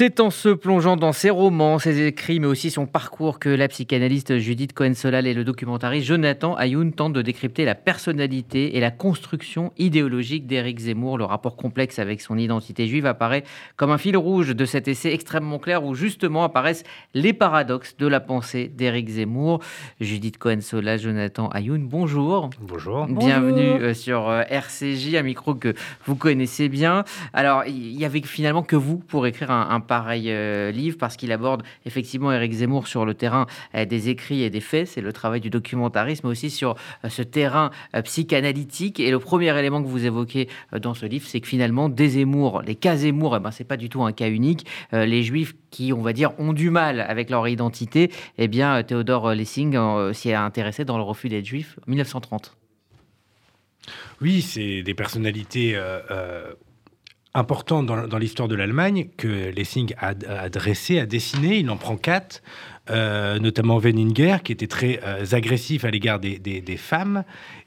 C'est en se plongeant dans ses romans, ses écrits, mais aussi son parcours que la psychanalyste Judith Cohen-Solal et le documentariste Jonathan Ayoun tentent de décrypter la personnalité et la construction idéologique d'Éric Zemmour. Le rapport complexe avec son identité juive apparaît comme un fil rouge de cet essai extrêmement clair où justement apparaissent les paradoxes de la pensée d'Éric Zemmour. Judith Cohen-Solal, Jonathan Ayoun, bonjour. Bonjour. Bienvenue euh, sur euh, RCJ, un micro que vous connaissez bien. Alors, il y avait finalement que vous pour écrire un pareil euh, livre parce qu'il aborde effectivement Éric Zemmour sur le terrain euh, des écrits et des faits. C'est le travail du documentarisme, aussi sur euh, ce terrain psychanalytique. Et le premier élément que vous évoquez dans ce livre, c'est que finalement, des Zemmour, les cas Zemmour, eh ben, c'est pas du tout un cas unique. les Juifs qui, on va dire, ont du mal avec leur identité, eh bien, Théodore Lessing s'y est intéressé dans le refus d'être juif en 1930. Oui, c'est des personnalités important dans, l'histoire de l'Allemagne que Lessing a, dressé, a dessiné. Il en prend quatre, euh, notamment Wenninger, qui était très euh, agressif à l'égard des, femmes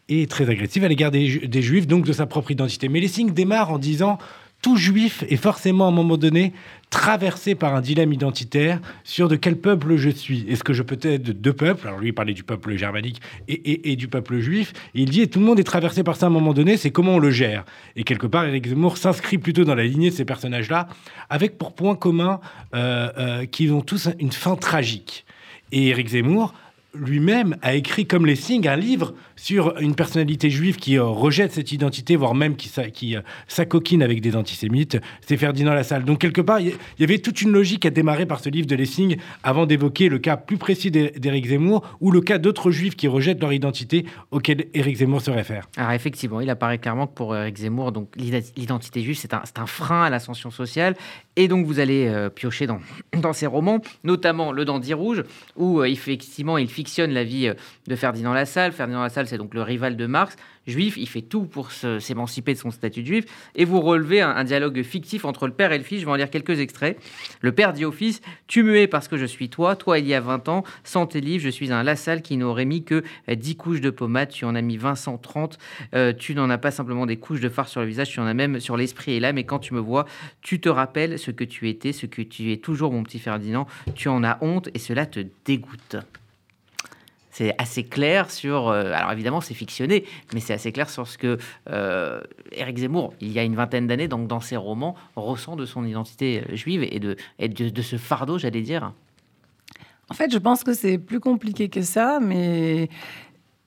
et très agressif à l'égard des, juifs, donc de sa propre identité. Mais Lessing démarre en disant tout juif est forcément à un moment donné traversé par un dilemme identitaire sur de quel peuple je suis. Est-ce que je peux être de deux peuples? Alors lui, il parlait du peuple germanique et, du peuple juif. il dit, et tout le monde est traversé par ça à un moment donné, c'est comment on le gère? Et quelque part, Eric Zemmour s'inscrit plutôt dans la lignée de ces personnages-là, avec pour point commun euh, euh, qu'ils ont tous une fin tragique. Et Eric Zemmour lui-même a écrit comme Lessing un livre sur une personnalité juive qui euh, rejette cette identité, voire même qui, qui euh, s'acoquine avec des antisémites. C'est Ferdinand Lassalle. Donc quelque part, il y avait toute une logique à démarrer par ce livre de Lessing avant d'évoquer le cas plus précis d'Éric Zemmour ou le cas d'autres juifs qui rejettent leur identité auquel Éric Zemmour se réfère. Alors effectivement, il apparaît clairement que pour Éric Zemmour, l'identité juive, c'est un, un, frein à l'ascension sociale. Et donc vous allez euh, piocher dans, dans ses romans, notamment Le Dandy Rouge, où effectivement il fictionne la vie de Ferdinand Lassalle. Ferdinand Lassalle, c'est donc le rival de Marx, juif, il fait tout pour s'émanciper de son statut de juif, et vous relevez un, dialogue fictif entre le père et le fils, je vais en lire quelques extraits. Le père dit au fils, tu me parce que je suis toi, toi il y a 20 ans, sans tes livres, je suis un Lassalle qui n'aurait mis que 10 couches de pommade, tu en as mis 20, 130, euh, tu n'en as pas simplement des couches de fard sur le visage, tu en as même sur l'esprit et l'âme, et quand tu me vois, tu te rappelles ce que tu étais, ce que tu es toujours mon petit Ferdinand, tu en as honte et cela te dégoûte c'est assez clair sur. Euh, alors évidemment, c'est fictionné, mais c'est assez clair sur ce que euh, Éric Zemmour, il y a une vingtaine d'années, donc dans ses romans, ressent de son identité euh, juive et de, de, ce fardeau, j'allais dire. En fait, je pense que c'est plus compliqué que ça, mais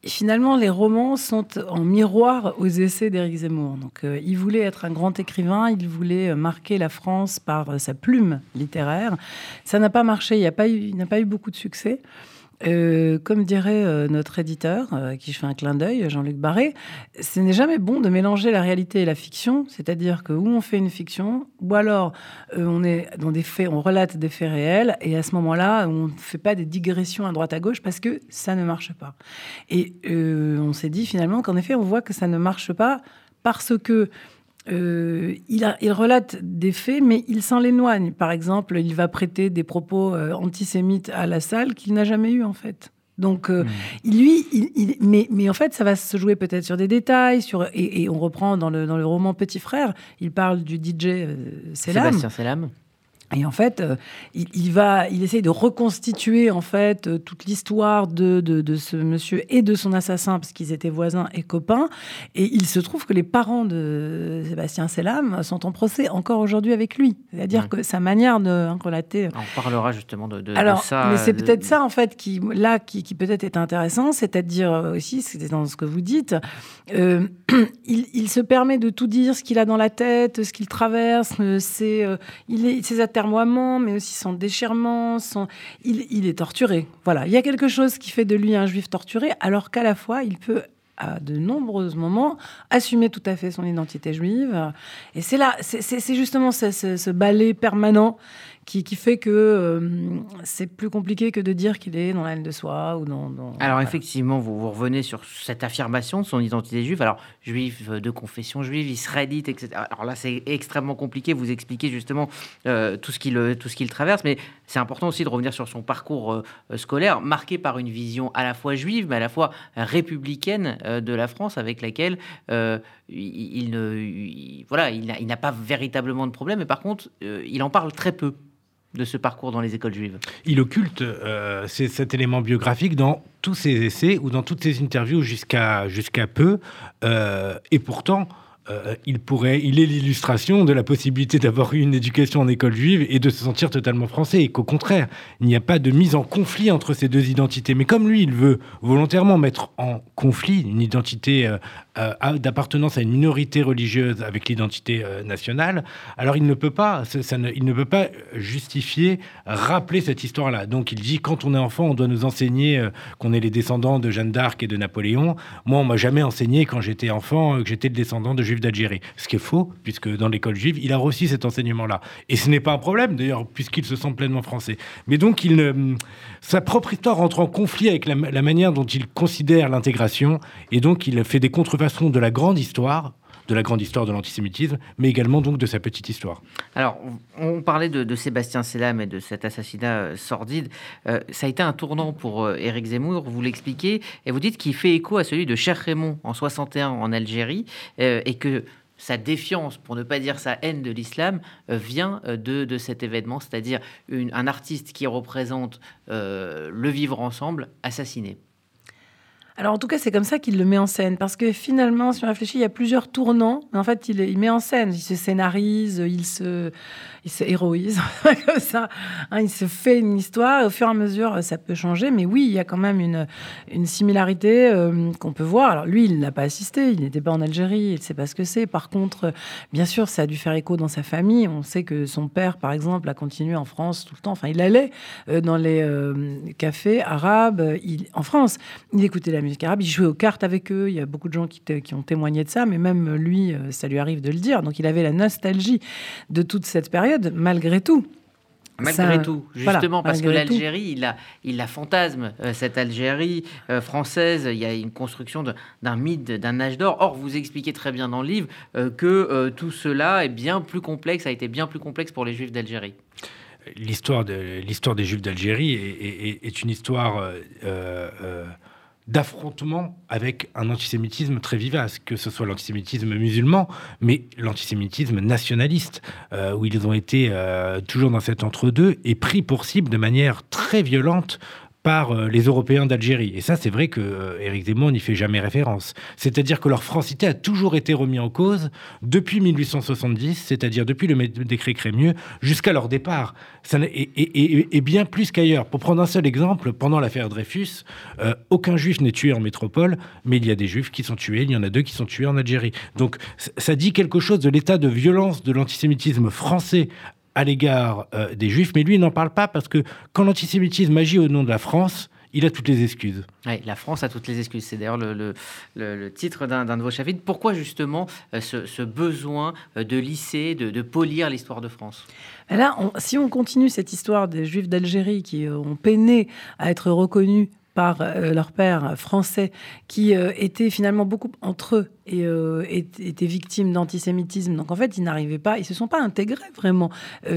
finalement, les romans sont en miroir aux essais d'Éric Zemmour. Donc, il voulait être un grand écrivain, il voulait marquer la France par sa plume littéraire. Ça n'a pas marché, il n'a pas eu beaucoup de succès. Euh, comme dirait euh, notre éditeur, euh, qui je fais un clin d'œil, Jean-Luc Barré, ce n'est jamais bon de mélanger la réalité et la fiction, c'est-à-dire que où on fait une fiction, ou alors on est dans des faits, on relate des faits réels, et à ce moment-là, on ne fait pas des digressions à droite à gauche parce que ça ne marche pas. Et on s'est dit finalement qu'en effet, on voit que ça ne marche pas parce que euh, il, relate des faits, mais il s'en éloigne. Par exemple, il va prêter des propos euh, antisémites à la salle qu'il n'a jamais eu en fait. Donc, euh, hmm. lui, il, mais, en fait, ça va se jouer peut-être sur des détails, sur, et, on reprend dans le, dans le roman Petit Frère, il parle du DJ Selam. Sébastien Selam. Et en fait, euh, il, va, il essaye de reconstituer en fait euh, toute l'histoire de, de, ce monsieur et de son assassin parce qu'ils étaient voisins et copains. Et il se trouve que les parents de Sébastien Selam sont en procès encore aujourd'hui avec lui. C'est-à-dire que sa manière de relater. On parlera justement de, Alors, ça. Mais c'est peut-être ça en fait qui là qui, qui peut-être est intéressant, c'est-à-dire aussi, c'est dans ce que vous dites, euh, il, il, se permet de tout dire, ce qu'il a dans la tête, ce qu'il traverse, c'est il est ses mais aussi son déchirement, son... Il, est torturé. Voilà, il y a quelque chose qui fait de lui un juif torturé, alors qu'à la fois, il peut à de nombreux moments assumer tout à fait son identité juive. Et c'est là, c'est justement ce, ce, ballet permanent qui, fait que euh, c'est plus compliqué que de dire qu'il est dans l'aile de soi ou dans. Alors effectivement, vous, vous, revenez sur cette affirmation de son identité juive. Alors juif euh, de confession juive, israélite, etc. Alors là, c'est extrêmement compliqué. Vous expliquez justement euh, tout ce qu'il tout ce qu'il traverse, mais c'est important aussi de revenir sur son parcours scolaire marqué par une vision à la fois juive, mais à la fois républicaine de la France, avec laquelle il, ne, voilà, il n'a pas véritablement de problème. Mais par contre, il en parle très peu. De ce parcours dans les écoles juives Il occulte euh, cet élément biographique dans tous ses essais ou dans toutes ses interviews jusqu'à peu. Euh, et pourtant, euh, il pourrait, il est l'illustration de la possibilité d'avoir eu une éducation en école juive et de se sentir totalement français, et qu'au contraire, il n'y a pas de mise en conflit entre ces deux identités. Mais comme lui, il veut volontairement mettre en conflit une identité euh, euh, d'appartenance à une minorité religieuse avec l'identité nationale, alors il ne peut pas, il ne peut pas justifier, rappeler cette histoire-là. Donc il dit, quand on est enfant, on doit nous enseigner qu'on est les descendants de Jeanne d'Arc et de Napoléon. Moi, on m'a jamais enseigné quand j'étais enfant que j'étais le descendant de Jules d'Algérie. Ce qui est faux, puisque dans l'école juive, il a reçu cet enseignement-là. Et ce n'est pas un problème, d'ailleurs, puisqu'il se sent pleinement français. Mais donc, il ne... sa propre histoire entre en conflit avec la, manière dont il considère l'intégration, et donc il fait des contrefaçons de la grande histoire de la grande histoire de l'antisémitisme, mais également donc de sa petite histoire. Alors, on parlait de, Sébastien Selam et de cet assassinat euh, sordide. Euh, ça a été un tournant pour euh, Éric Zemmour, vous l'expliquez, et vous dites qu'il fait écho à celui de Cher Raymond en 61 en Algérie, et que sa défiance, pour ne pas dire sa haine de l'islam, vient de, de, cet événement, c'est-à-dire un artiste qui représente le vivre ensemble assassiné. Alors en tout cas, c'est comme ça qu'il le met en scène, parce que finalement, si on réfléchit, il y a plusieurs tournants. En fait, il, met en scène, il se scénarise, il se, héroïse comme ça. Hein, il se fait une histoire au fur et à mesure, ça peut changer. Mais oui, il y a quand même une, une similarité euh, qu'on peut voir. Alors lui, il n'a pas assisté, il n'était pas en Algérie, il ne sait pas ce que c'est. Par contre, bien sûr, ça a dû faire écho dans sa famille. On sait que son père, par exemple, a continué en France tout le temps. Enfin, il allait euh, dans les euh, cafés arabes en France. Il écoutait la musique arabe, il jouait aux cartes avec eux. Il y a beaucoup de gens qui, qui ont témoigné de ça, mais même lui, ça lui arrive de le dire. Donc il avait la nostalgie de toute cette période malgré tout. Malgré tout, justement, parce que l'Algérie, il a, il a fantasme, euh, cette Algérie euh, française, il y a une construction d'un mythe, d'un âge d'or. Or, vous expliquez très bien dans le livre euh, que tout cela est bien plus complexe, a été bien plus complexe pour les Juifs d'Algérie. L'histoire de, des Juifs d'Algérie est, une histoire d'affrontement avec un antisémitisme très vivace, que ce soit l'antisémitisme musulman, mais l'antisémitisme nationaliste, euh, où ils ont été euh, toujours dans cet entre-deux et pris pour cible de manière très violente par euh, les Européens d'Algérie. Et ça, c'est vrai que euh, Éric Zemmour n'y fait jamais référence. C'est-à-dire que leur francité a toujours été remise en cause depuis 1870, c'est-à-dire depuis le décret Crémieux, jusqu'à leur départ. Et, bien plus qu'ailleurs. Pour prendre un seul exemple, pendant l'affaire Dreyfus, euh, aucun juif n'est tué en métropole, mais il y a des juifs qui sont tués, il y en a deux qui sont tués en Algérie. Donc ça dit quelque chose de l'état de violence de l'antisémitisme français à l'égard euh, des juifs, mais lui, il n'en parle pas parce que quand l'antisémitisme agit au nom de la France, il a toutes les excuses. Oui, la France a toutes les excuses. C'est d'ailleurs le, le, titre d'un de vos chapitres. Pourquoi justement euh, ce, besoin euh, de lisser, de, polir l'histoire de France? Là, si on continue cette histoire des Juifs d'Algérie qui ont peiné à être reconnus par euh, leur père français, qui euh, étaient finalement beaucoup entre eux et euh, étaient victimes d'antisémitisme. Donc en fait, ils n'arrivaient pas, ils se sont pas intégrés vraiment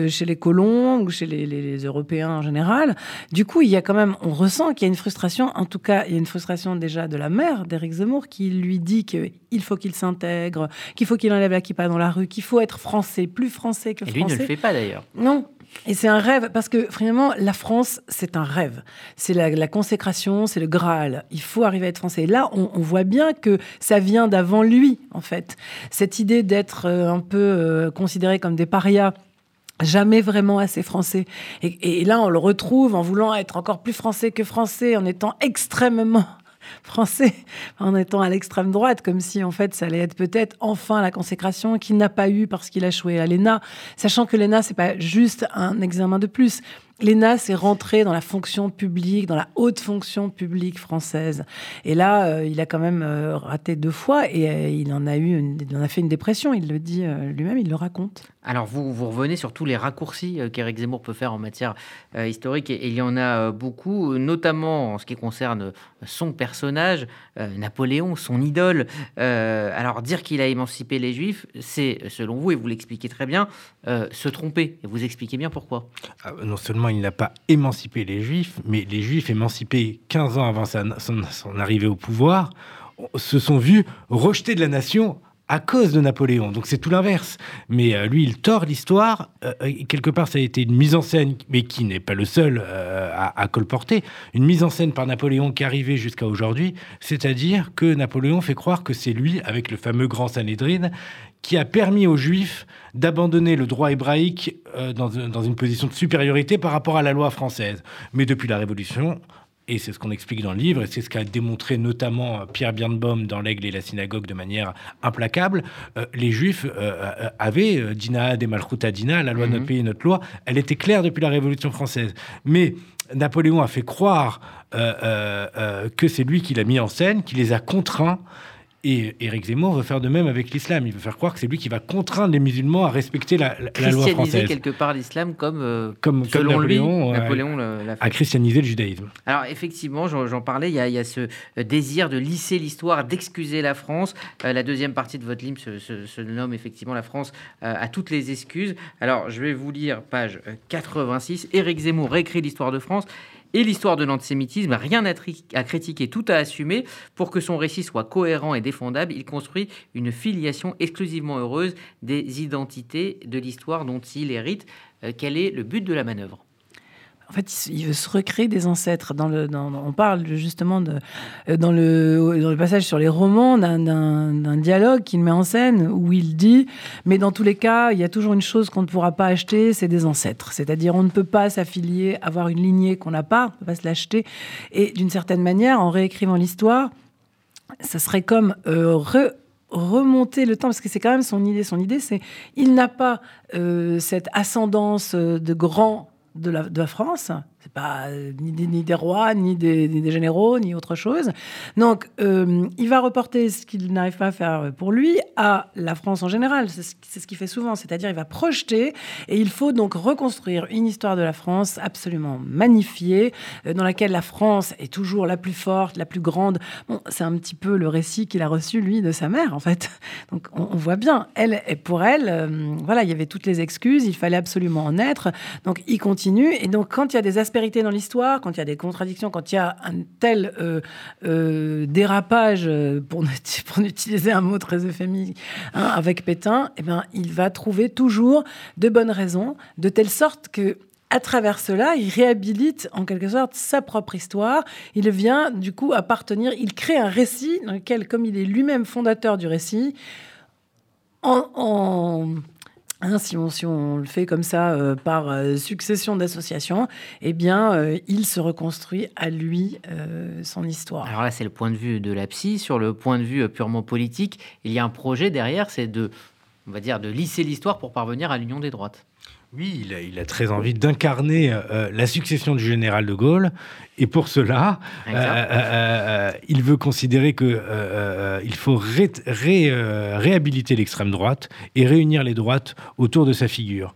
chez les colons ou chez les, Européens en général. Du coup, il y a quand même, on ressent qu'il y a une frustration. En tout cas, il y a une frustration déjà de la mère d'Éric Zemmour qui lui dit qu'il faut qu'il s'intègre, qu'il faut qu'il enlève la kippa dans la rue, qu'il faut être français, plus français que français. Et lui ne le fait pas d'ailleurs. Non, et c'est un rêve, parce que finalement, la France, c'est un rêve. C'est la, consécration, c'est le Graal. Il faut arriver à être français. Et là, on, voit bien que ça vient d'avant lui, en fait. Cette idée d'être euh, un peu euh, considéré comme des parias jamais vraiment assez français. Et, et, là, on le retrouve en voulant être encore plus français que français, en étant extrêmement français en étant à l'extrême droite, comme si en fait ça allait être peut-être enfin la consécration qu'il n'a pas eu parce qu'il a joué à l'ENA, sachant que l'ENA c'est pas juste un examen de plus. L'ENA, c'est rentrer dans la fonction publique, dans la haute fonction publique française. Et là, euh, il a quand même euh, raté deux fois et euh, il en a eu, il en a fait une dépression. Il le dit lui-même, il le raconte. Alors vous, vous revenez sur tous les raccourcis qu'Éric Zemmour peut faire en matière historique et, il y en a beaucoup, notamment en ce qui concerne son personnage, Napoléon, son idole. alors dire qu'il a émancipé les Juifs, c'est, selon vous, et vous l'expliquez très bien, se tromper. Et vous expliquez bien pourquoi. Ah, non seulement il n'a pas émancipé les Juifs, mais les Juifs émancipés 15 ans avant son, arrivée au pouvoir se sont vus rejetés de la nation à cause de Napoléon. Donc c'est tout l'inverse. Mais euh, lui, il tord l'histoire. Euh, quelque part, ça a été une mise en scène, mais qui n'est pas le seul euh, à, colporter. Une mise en scène par Napoléon qui arrivait jusqu'à aujourd'hui. C'est-à-dire que Napoléon fait croire que c'est lui, avec le fameux grand Sanhédrin, qui a permis aux Juifs d'abandonner le droit hébraïque dans, dans une position de supériorité par rapport à la loi française. Mais depuis la Révolution, et c'est ce qu'on explique dans le livre, et c'est ce qu'a démontré notamment Pierre Birnbaum dans L'Aigle et la synagogue de manière implacable. Euh, les Juifs euh, euh, avaient Dina des Malchuta Dina, la loi de notre mhm. pays, notre loi. Elle était claire depuis la Révolution française. Mais Napoléon a fait croire que c'est lui qui l'a mis en scène, qui les a contraints et Éric Zemmour veut faire de même avec l'islam. Il veut faire croire que c'est lui qui va contraindre les musulmans à respecter la, loi française. quelque part l'islam comme, euh, comme, selon Napoléon, lui, Napoléon l'a fait. a christianisé le judaïsme. Alors effectivement, j'en parlais, il y, a, ce euh, désir de lisser l'histoire, d'excuser la France. Euh, la deuxième partie de votre livre se, nomme effectivement la France à toutes les excuses. Alors je vais vous lire page 86. Éric Zemmour réécrit l'histoire de France et l'histoire de l'antisémitisme, rien à, critiquer, tout à assumer. Pour que son récit soit cohérent et défendable, il construit une filiation exclusivement heureuse des identités de l'histoire dont il hérite. Euh, quel est le but de la manœuvre? En fait, il veut se recréer des ancêtres. On parle justement euh, dans, le, dans le passage sur les romans d'un dialogue qu'il met en scène où il dit Mais dans tous les cas, il y a toujours une chose qu'on ne pourra pas acheter c'est des ancêtres. C'est-à-dire, on ne peut pas s'affilier, avoir une lignée qu'on n'a pas, on ne peut pas se l'acheter. Et d'une certaine manière, en réécrivant l'histoire, ça serait comme euh, remonter le temps, parce que c'est quand même son idée. Son idée, c'est il n'a pas euh, cette ascendance de grand de la, France, c'est pas euh, ni, des rois, ni des, généraux, ni autre chose. Donc, euh, il va reporter ce qu'il n'arrive pas à faire pour lui à la France en général. C'est ce, qu'il fait souvent, c'est-à-dire il va projeter et il faut donc reconstruire une histoire de la France absolument magnifiée, euh, dans laquelle la France est toujours la plus forte, la plus grande. C'est un petit peu le récit qu'il a reçu lui de sa mère, en fait. Donc, on, voit bien, elle et pour elle, voilà, il y avait toutes les excuses, il fallait absolument en être. Donc, il continue et donc quand il y a des aspérités dans l'histoire, quand il y a des contradictions, quand il y a un tel euh, euh, dérapage, euh, pour, pour utiliser un mot très euphémique, hein, avec Pétain, eh ben, il va trouver toujours de bonnes raisons, de telle sorte que à travers cela, il réhabilite en quelque sorte sa propre histoire. Il vient du coup appartenir, il crée un récit dans lequel, comme il est lui-même fondateur du récit, en Hein, si, on, le fait comme ça euh, par euh, succession d'associations, eh bien, euh, il se reconstruit à lui son histoire. Alors là, c'est le point de vue de la psy. Sur le point de vue purement politique, il y a un projet derrière, c'est de, on va dire, de lisser l'histoire pour parvenir à l'union des droites. Oui, il a, très envie d'incarner euh, la succession du général de Gaulle. Et pour cela, euh, euh, il veut considérer qu'il il faut réhabiliter l'extrême droite et réunir les droites autour de sa figure.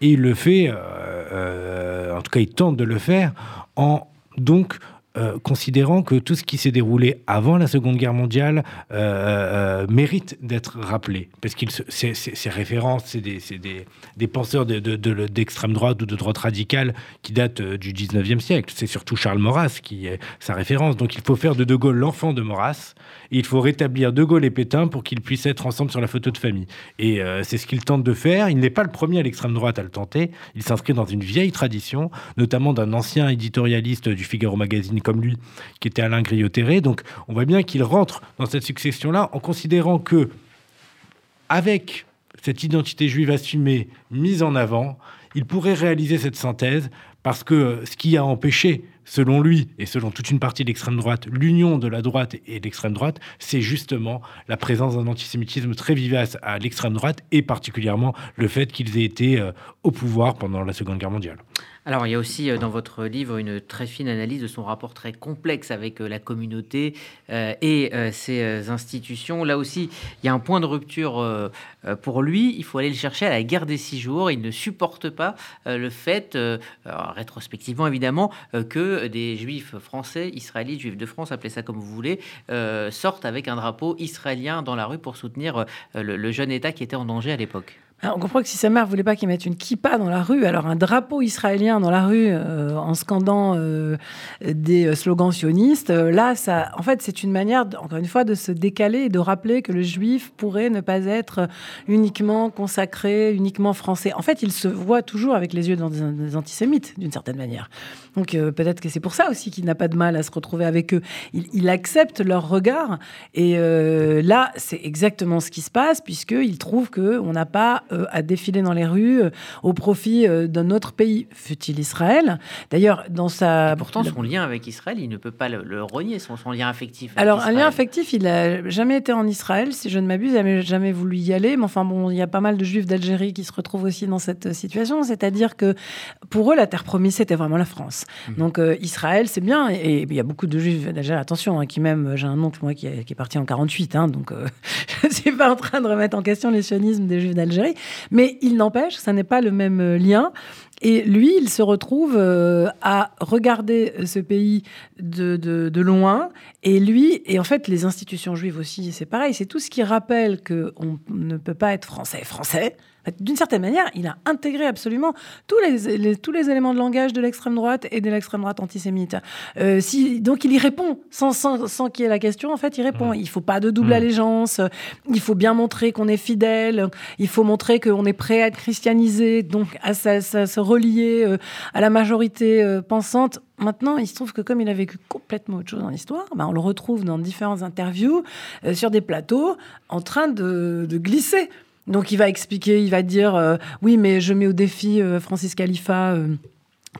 Et il le fait, en tout cas il tente de le faire, en donc euh, considérant que tout ce qui s'est déroulé avant la Seconde Guerre mondiale euh, euh, mérite d'être rappelé. Parce que ces références, c'est des, des, des, penseurs d'extrême de, de, droite ou de droite radicale qui datent du 19e siècle. C'est surtout Charles Maurras qui est sa référence. Donc il faut faire de De Gaulle l'enfant de Maurras. Il faut rétablir De Gaulle et Pétain pour qu'ils puissent être ensemble sur la photo de famille. Et c'est ce qu'il tente de faire. Il n'est pas le premier à l'extrême droite à le tenter. Il s'inscrit dans une vieille tradition, notamment d'un ancien éditorialiste du Figaro Magazine comme lui, qui était Alain Griottéré. Donc on voit bien qu'il rentre dans cette succession-là en considérant que, avec cette identité juive assumée, mise en avant, il pourrait réaliser cette synthèse parce que ce qui a empêché, selon lui et selon toute une partie de l'extrême droite, l'union de la droite et de l'extrême droite, c'est justement la présence d'un antisémitisme très vivace à l'extrême droite et particulièrement le fait qu'ils aient été euh, au pouvoir pendant la Seconde Guerre mondiale. Alors, il y a aussi euh, dans votre livre une très fine analyse de son rapport très complexe avec euh, la communauté euh, et ses institutions. Là aussi, il y a un point de rupture pour lui. Il faut aller le chercher à la guerre des six jours. Il ne supporte pas le fait, rétrospectivement évidemment, que des juifs français, israélites, juifs de France, appelez ça comme vous voulez, sortent avec un drapeau israélien dans la rue pour soutenir le jeune État qui était en danger à l'époque. On comprend que si sa mère voulait pas qu'il mette une kippa dans la rue, alors un drapeau israélien dans la rue euh, en scandant euh, des euh, slogans sionistes, là, ça, en fait, c'est une manière, encore une fois, de se décaler et de rappeler que le juif pourrait ne pas être uniquement consacré, uniquement français. En fait, il se voit toujours avec les yeux des antisémites, d'une certaine manière. Donc peut-être que c'est pour ça aussi qu'il n'a pas de mal à se retrouver avec eux. Il, accepte leur regard et là, c'est exactement ce qui se passe puisqu'il trouve que on n'a pas euh, à défiler dans les rues euh, au profit euh, d'un autre pays, fut-il Israël. D'ailleurs, dans sa... pourtant, son lien avec Israël, il ne peut pas le, renier, son, lien affectif. Alors, un lien affectif, il n'a jamais été en Israël, si je ne m'abuse, il n'a jamais voulu y aller. Mais enfin, bon, il y a pas mal de juifs d'Algérie qui se retrouvent aussi dans cette situation. C'est-à-dire que pour eux, la terre promise, c'était vraiment la France. Mmh. Donc, Israël, c'est bien. Et il y a beaucoup de juifs d'Algérie, attention, hein, qui même, j'ai un oncle, moi, qui, est, parti en 48. Hein, donc, je ne suis pas en train de remettre en question les sionismes des juifs d'Algérie. Mais il n'empêche, ça n'est pas le même euh, lien. Et lui, il se retrouve euh, à regarder ce pays de, de, loin. Et lui, et en fait, les institutions juives aussi, c'est pareil. C'est tout ce qui rappelle qu'on ne peut pas être français français d'une certaine manière, il a intégré absolument tous les, tous les éléments de langage de l'extrême droite et de l'extrême droite antisémite. Euh, si, donc il y répond, sans, sans, qu'il y ait la question, en fait, il répond. Il ne faut pas de double allégeance, il faut bien montrer qu'on est fidèle, il faut montrer qu'on est prêt à être christianisé, donc à, se relier euh, à la majorité euh, pensante. Maintenant, il se trouve que comme il a vécu complètement autre chose dans l'histoire, ben, on le retrouve dans différentes interviews, sur des plateaux, en train de, glisser. Donc il va expliquer, il va dire euh, oui, mais je mets au défi euh, Francis Khalifa. Euh,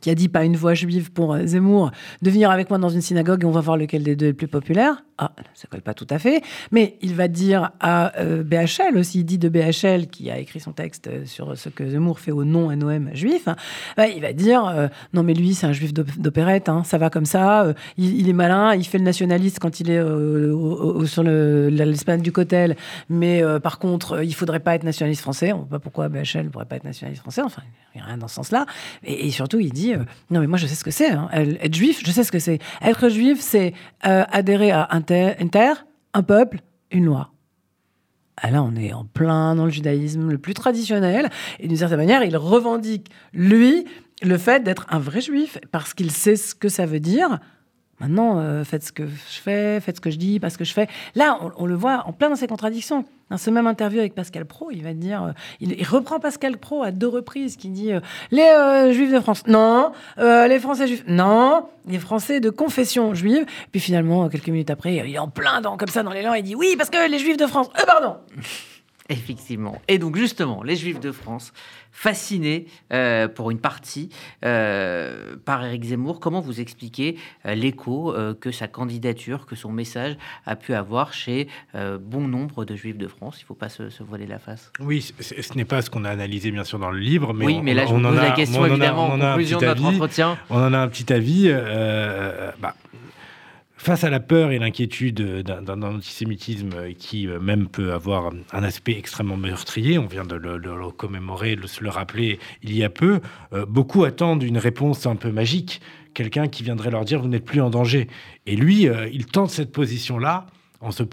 qui a dit pas une voix juive pour Zemmour, de venir avec moi dans une synagogue et on va voir lequel des deux est le plus populaire. Ah, ça colle pas tout à fait. Mais il va dire à euh, BHL aussi, dit de BHL, qui a écrit son texte euh, sur ce que Zemmour fait au non-NOM juif, hein, bah, il va dire euh, non, mais lui, c'est un juif d'opérette, hein, ça va comme ça, il, est malin, il fait le nationaliste quand il est sur l'Espagne du Cotel, mais par contre, il faudrait pas être nationaliste français. On ne voit pas pourquoi BHL ne pourrait pas être nationaliste français, enfin, il n'y a rien dans ce sens-là. Et, surtout, il dit non, mais moi, je sais ce que c'est. Hein. Être juif, je sais ce que c'est. Être juif, c'est adhérer à un une terre, un peuple, une loi. Ah là, on est en plein dans le judaïsme le plus traditionnel. Et d'une certaine manière, il revendique, lui, le fait d'être un vrai juif, parce qu'il sait ce que ça veut dire Maintenant, euh, faites ce que je fais, faites ce que je dis, pas ce que je fais. Là, on, le voit en plein dans ses contradictions. Dans ce même interview avec Pascal Pro, il va dire, euh, il, reprend Pascal Pro à deux reprises, qui dit euh, les Juifs de France, non, les Français juifs, non, les Français de confession juive. Puis finalement, quelques minutes après, il est en plein dans comme ça dans l'élan, il dit oui, parce que les Juifs de France, euh, pardon. Effectivement. Et donc justement, les Juifs de France, fascinés euh, pour une partie euh, par Éric Zemmour, comment vous expliquez euh, l'écho que sa candidature, que son message a pu avoir chez bon nombre de Juifs de France? Il ne faut pas se, voiler la face. Oui, ce n'est pas ce qu'on a analysé bien sûr dans le livre, mais oui, on, mais là je vous pose la question évidemment en conclusion de notre entretien. On en a un petit avis. Bah, Face à la peur et l'inquiétude d'un antisémitisme qui euh, même peut avoir un aspect extrêmement meurtrier, on vient de le, commémorer, de le rappeler il y a peu, euh, beaucoup attendent une réponse un peu magique, quelqu'un qui viendrait leur dire vous n'êtes plus en danger. Et lui, euh, il tente cette position-là en se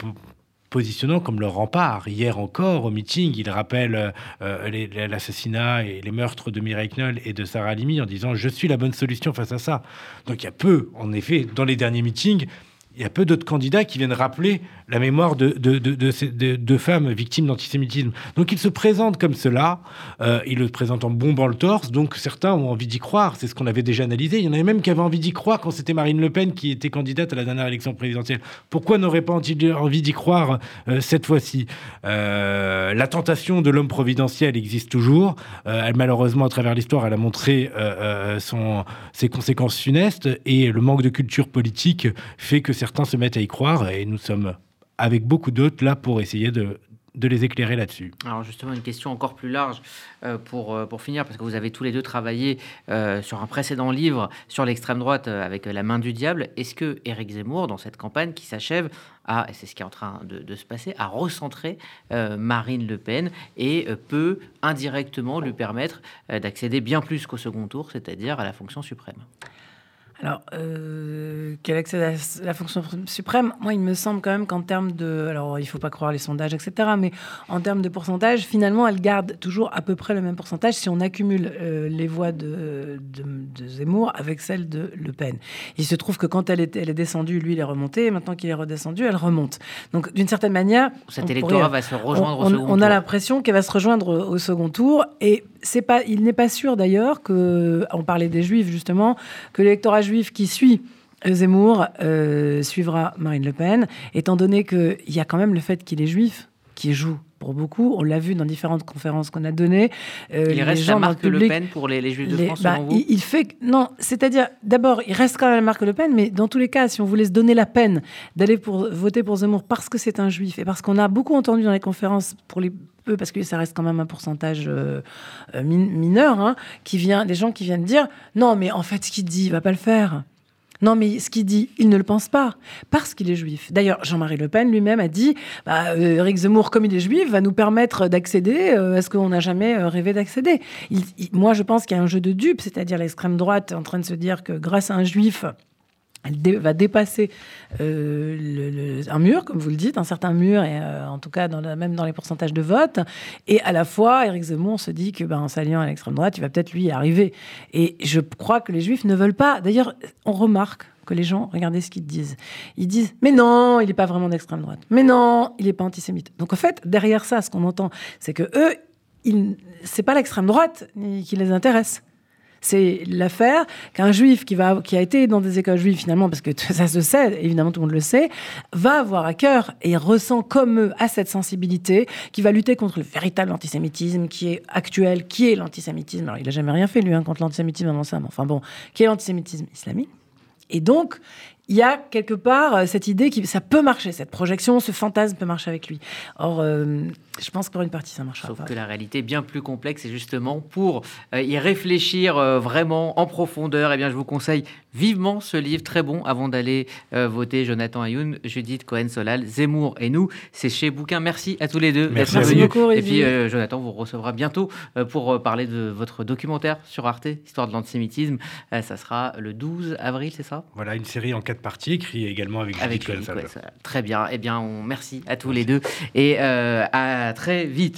positionnant comme le rempart. Hier encore, au meeting, il rappelle l'assassinat et les meurtres de Mireille Knoll et de Sarah Halimi en disant Je suis la bonne solution face à ça. Donc il y a peu, en effet, dans les derniers meetings, il y a peu d'autres candidats qui viennent rappeler la mémoire de, de, de, femmes victimes d'antisémitisme. Donc il se présente comme cela, euh, il le présente en bombant le torse, donc certains ont envie d'y croire, c'est ce qu'on avait déjà analysé. Il y en avait même qui avaient envie d'y croire quand c'était Marine Le Pen qui était candidate à la dernière élection présidentielle. Pourquoi n'aurait pas envie d'y croire euh, cette fois-ci? Euh, La tentation de l'homme providentiel existe toujours. elle, malheureusement, à travers l'histoire, elle a montré ses conséquences funestes et le manque de culture politique fait que certains se mettent à y croire et nous sommes avec beaucoup d'autres là pour essayer de, les éclairer là-dessus. Alors justement, une question encore plus large euh, pour, euh, pour finir, parce que vous avez tous les deux travaillé euh, sur un précédent livre sur l'extrême droite avec La main du diable. Est-ce que Éric Zemmour, dans cette campagne qui s'achève, a, et c'est ce qui est en train de, de se passer, a recentré Marine Le Pen et peut indirectement lui permettre d'accéder bien plus qu'au second tour, c'est-à-dire à la fonction suprême? Alors, euh, qu'elle accède à la fonction suprême, moi, il me semble quand même qu'en termes de. Alors, il ne faut pas croire les sondages, etc. Mais en termes de pourcentage, finalement, elle garde toujours à peu près le même pourcentage si on accumule euh, les voix de, de, Zemmour avec celles de Le Pen. Il se trouve que quand elle est, elle est descendue, lui, il est remonté. Et maintenant qu'il est redescendu, elle remonte. Donc, d'une certaine manière. Cet électorat va se rejoindre on, au second on, on a l'impression qu'elle va se rejoindre au second tour. Et c'est pas, il n'est pas sûr d'ailleurs que. On parlait des Juifs, justement, que l'électorat juif qui suit Zemmour euh, suivra Marine Le Pen, étant donné qu'il y a quand même le fait qu'il est juif qui joue pour beaucoup. On l'a vu dans différentes conférences qu'on a données. Euh, il reste la marque Le Pen pour les, Juifs de France, bah, il, il, fait non, c'est-à-dire d'abord, il reste quand même la marque Le Pen, mais dans tous les cas, si on voulait se donner la peine d'aller pour voter pour Zemmour parce que c'est un Juif et parce qu'on a beaucoup entendu dans les conférences pour les peu parce que ça reste quand même un pourcentage euh, mineur, hein, qui vient des gens qui viennent dire non, mais en fait, ce qu'il dit, il va pas le faire. Non, mais ce qu'il dit, il ne le pense pas, parce qu'il est juif. D'ailleurs, Jean-Marie Le Pen lui-même a dit bah, euh, Eric Zemmour, comme il est juif, va nous permettre d'accéder euh, à ce qu'on n'a jamais euh, rêvé d'accéder. moi, je pense qu'il y a un jeu de dupes, c'est-à-dire l'extrême droite en train de se dire que grâce à un juif, elle va dépasser euh, un mur, comme vous le dites, un certain mur, et euh, en tout cas même dans les pourcentages de vote. Et à la fois, Éric Zemmour se dit que ben, en s'alliant à l'extrême droite, il va peut-être lui y arriver. Et je crois que les Juifs ne veulent pas. D'ailleurs, on remarque que les gens, regardez ce qu'ils disent. Ils disent, mais non, il n'est pas vraiment d'extrême droite. Mais non, il n'est pas antisémite. Donc en fait, derrière ça, ce qu'on entend, c'est que eux, c'est pas l'extrême droite qui les intéresse. C'est l'affaire qu'un juif qui, va, qui a été dans des écoles juives, finalement, parce que ça se sait, évidemment tout le monde le sait, va avoir à cœur et ressent comme eux à cette sensibilité qui va lutter contre le véritable antisémitisme qui est actuel, qui est l'antisémitisme. Alors, il n'a jamais rien fait, lui, hein, contre l'antisémitisme mais enfin bon, qui est l'antisémitisme islamique. Et donc, il y a quelque part euh, cette idée que ça peut marcher, cette projection, ce fantasme peut marcher avec lui. Or, euh, je pense que pour une partie, ça marchera Sauf que la réalité est bien plus complexe et justement, pour euh, y réfléchir vraiment en profondeur, eh bien, je vous conseille vivement ce livre, très bon, avant d'aller voter Jonathan Ayoun, Judith Cohen-Solal, Zemmour et nous. C'est chez Bouquin. Merci à tous les deux d'être venus. Beaucoup, et puis, Jonathan vous recevra bientôt pour parler de votre documentaire sur Arte, Histoire de l'antisémitisme. ça sera le 12 avril, c'est ça? Voilà, une série en quatre partie, écrit également avec, avec Judith Très bien. Eh bien, on, merci à tous les deux et euh, à très vite.